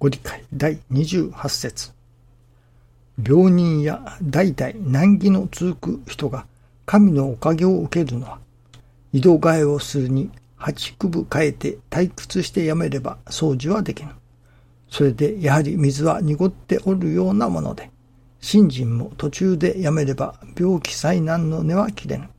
ご理解第28節病人や代々難儀の続く人が神のおかげを受けるのは、井戸替えをするに八九分変えて退屈してやめれば掃除はできぬ。それでやはり水は濁っておるようなもので、信心も途中でやめれば病気災難の根は切れぬ。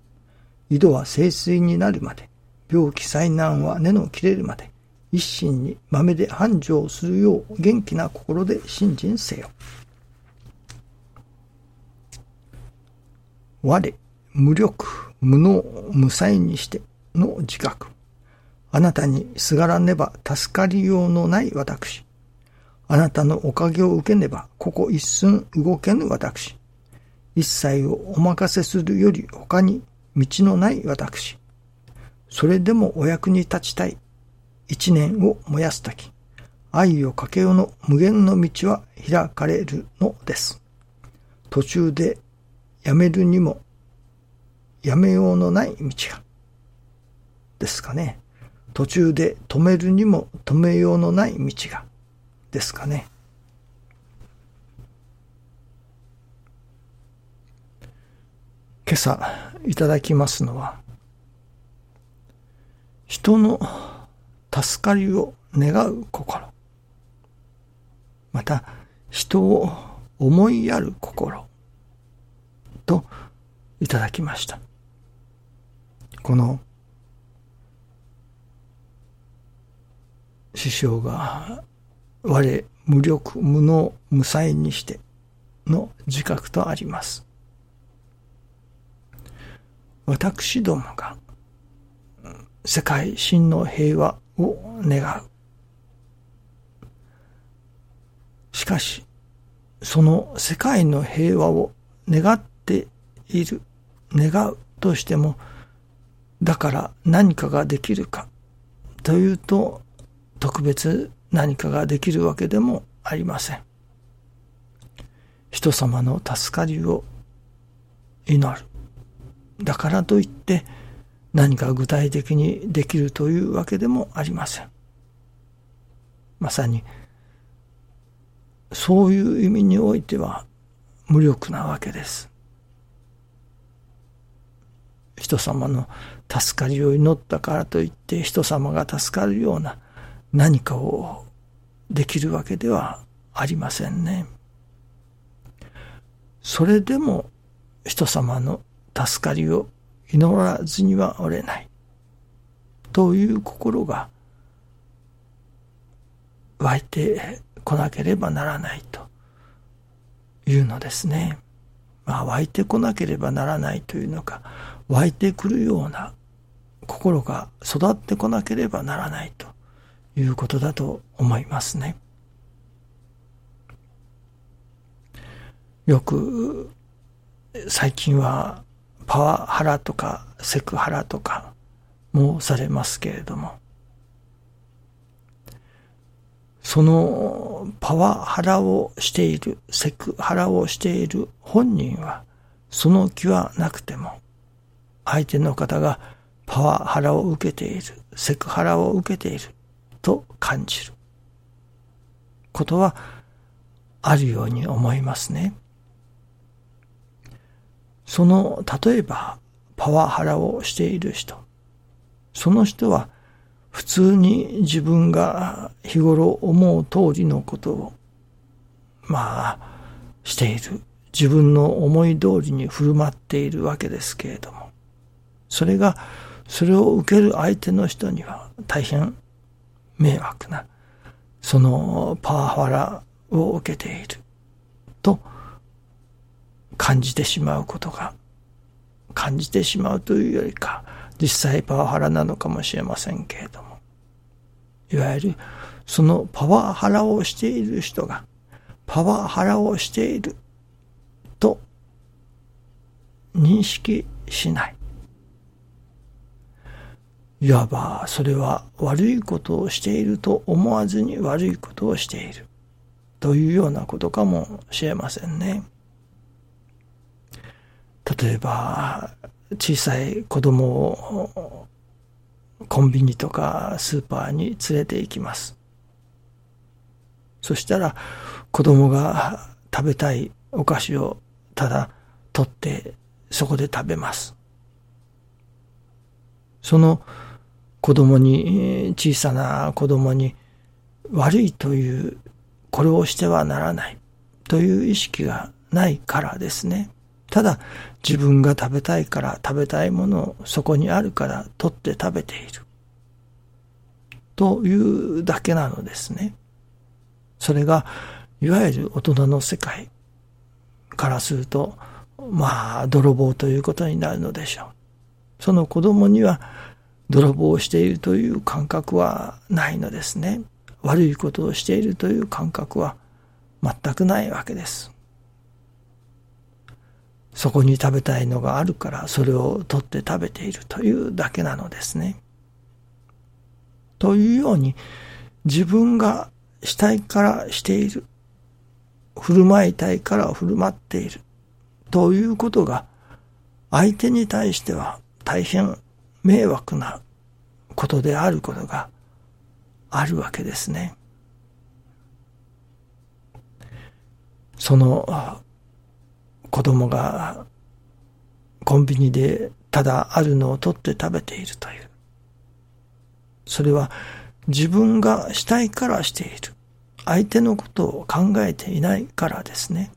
井戸は清水になるまで、病気災難は根の切れるまで、一心に豆で繁盛するよう元気な心で信心せよ。我、無力、無能、無才にしての自覚。あなたにすがらねば助かりようのない私。あなたのおかげを受けねば、ここ一寸動けぬ私。一切をお任せするより他に道のない私。それでもお役に立ちたい。一年を燃やすとき、愛をかけようの無限の道は開かれるのです。途中でやめるにもやめようのない道が。ですかね。途中で止めるにも止めようのない道が。ですかね。今朝いただきますのは、人の助かりを願う心、また人を思いやる心といただきました。この師匠が我無力無能無才にしての自覚とあります。私どもが世界真の平和を願う。しかし、その世界の平和を願っている、願うとしても、だから何かができるかというと、特別何かができるわけでもありません。人様の助かりを祈る。だからといって何か具体的にできるというわけでもありません。まさにそういう意味においては無力なわけです。人様の助かりを祈ったからといって人様が助かるような何かをできるわけではありませんね。それでも人様の助かりを祈らずにはおれない。という心が湧いてこなければならないというのですね。まあ湧いてこなければならないというのか、湧いてくるような心が育ってこなければならないということだと思いますね。よく最近はパワハラとかセクハラとかもされますけれども、そのパワハラをしている、セクハラをしている本人はその気はなくても、相手の方がパワハラを受けている、セクハラを受けていると感じることはあるように思いますね。その、例えば、パワハラをしている人。その人は、普通に自分が日頃思う通りのことを、まあ、している。自分の思い通りに振る舞っているわけですけれども、それが、それを受ける相手の人には大変迷惑な、そのパワハラを受けていると感じてしまうことが、感じてしまうというよりか、実際パワハラなのかもしれませんけれども、いわゆるそのパワハラをしている人が、パワハラをしていると認識しない。いわばそれは悪いことをしていると思わずに悪いことをしているというようなことかもしれませんね。例えば小さい子供をコンビニとかスーパーに連れて行きます。そしたら子供が食べたいお菓子をただ取ってそこで食べます。その子供に、小さな子供に悪いという、これをしてはならないという意識がないからですね。ただ自分が食べたいから食べたいものをそこにあるから取って食べている。というだけなのですね。それが、いわゆる大人の世界からすると、まあ、泥棒ということになるのでしょう。その子供には泥棒をしているという感覚はないのですね。悪いことをしているという感覚は全くないわけです。そこに食べたいのがあるからそれを取って食べているというだけなのですね。というように自分がしたいからしている。振る舞いたいから振る舞っている。ということが相手に対しては大変迷惑なことであることがあるわけですね。その子供がコンビニでただあるのを取って食べているという。それは自分がしたいからしている。相手のことを考えていないからですね。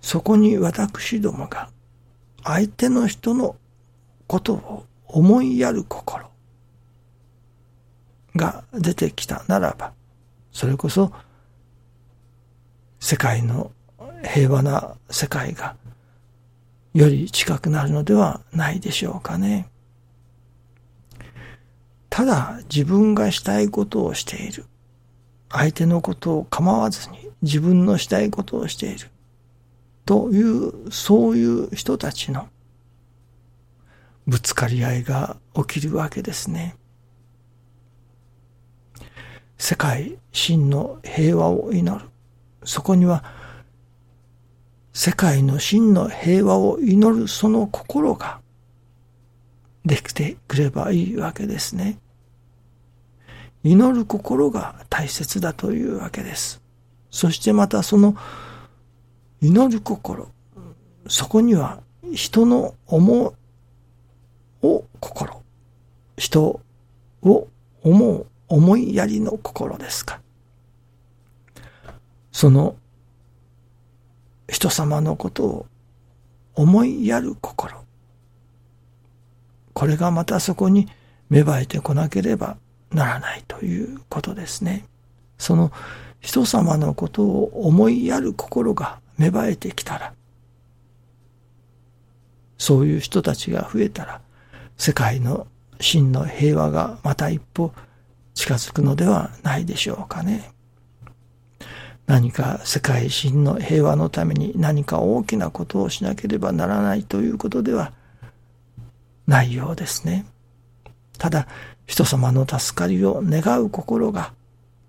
そこに私どもが相手の人のことを思いやる心が出てきたならば、それこそ世界の平和な世界がより近くなるのではないでしょうかね。ただ自分がしたいことをしている。相手のことを構わずに自分のしたいことをしている。という、そういう人たちのぶつかり合いが起きるわけですね。世界真の平和を祈る。そこには世界の真の平和を祈るその心ができてくればいいわけですね。祈る心が大切だというわけです。そしてまたその祈る心、そこには人の思う心、人を思う思いやりの心ですか。その人様のことを思いやる心。これがまたそこに芽生えてこなければならないということですね。その人様のことを思いやる心が芽生えてきたら、そういう人たちが増えたら、世界の真の平和がまた一歩近づくのではないでしょうかね。何か世界真の平和のために何か大きなことをしなければならないということではないようですね。ただ、人様の助かりを願う心が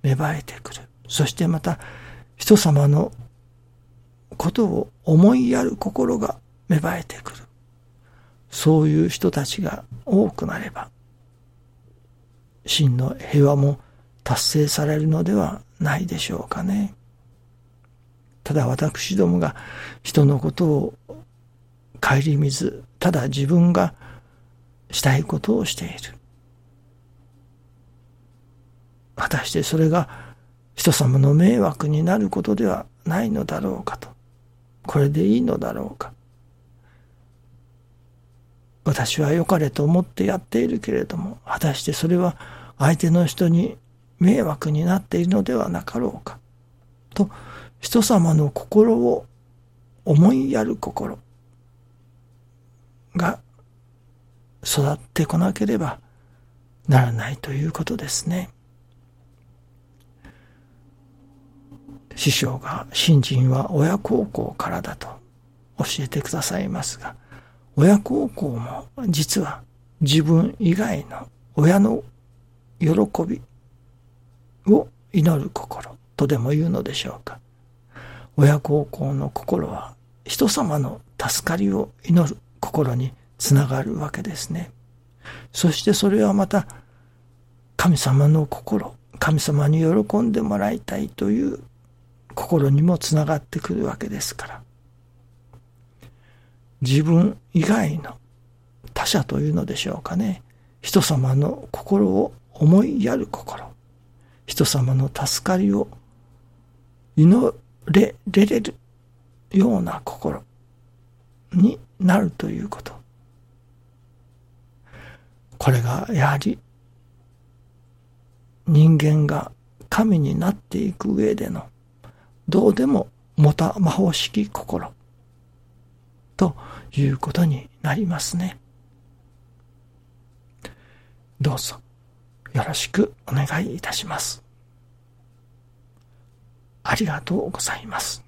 芽生えてくる。そしてまた、人様のことを思いやる心が芽生えてくる。そういう人たちが多くなれば、真の平和も達成されるのではないでしょうかね。ただ私どもが人のことを顧みず、ただ自分がしたいことをしている。果たしてそれが人様の迷惑になることではないのだろうかと。これでいいのだろうか。私は良かれと思ってやっているけれども、果たしてそれは相手の人に迷惑になっているのではなかろうか。と、人様の心を思いやる心が育ってこなければならないということですね。師匠が信心は親孝行からだと教えてくださいますが、親孝行も実は自分以外の親の喜びを祈る心とでも言うのでしょうか。親孝行の心は人様の助かりを祈る心につながるわけですね。そしてそれはまた神様の心、神様に喜んでもらいたいという心にもつながってくるわけですから。自分以外の他者というのでしょうかね。人様の心を思いやる心。人様の助かりを祈れれれるような心になるということ。これがやはり人間が神になっていく上でのどうでももた魔法式心ということになりますね。どうぞよろしくお願いいたします。ありがとうございます。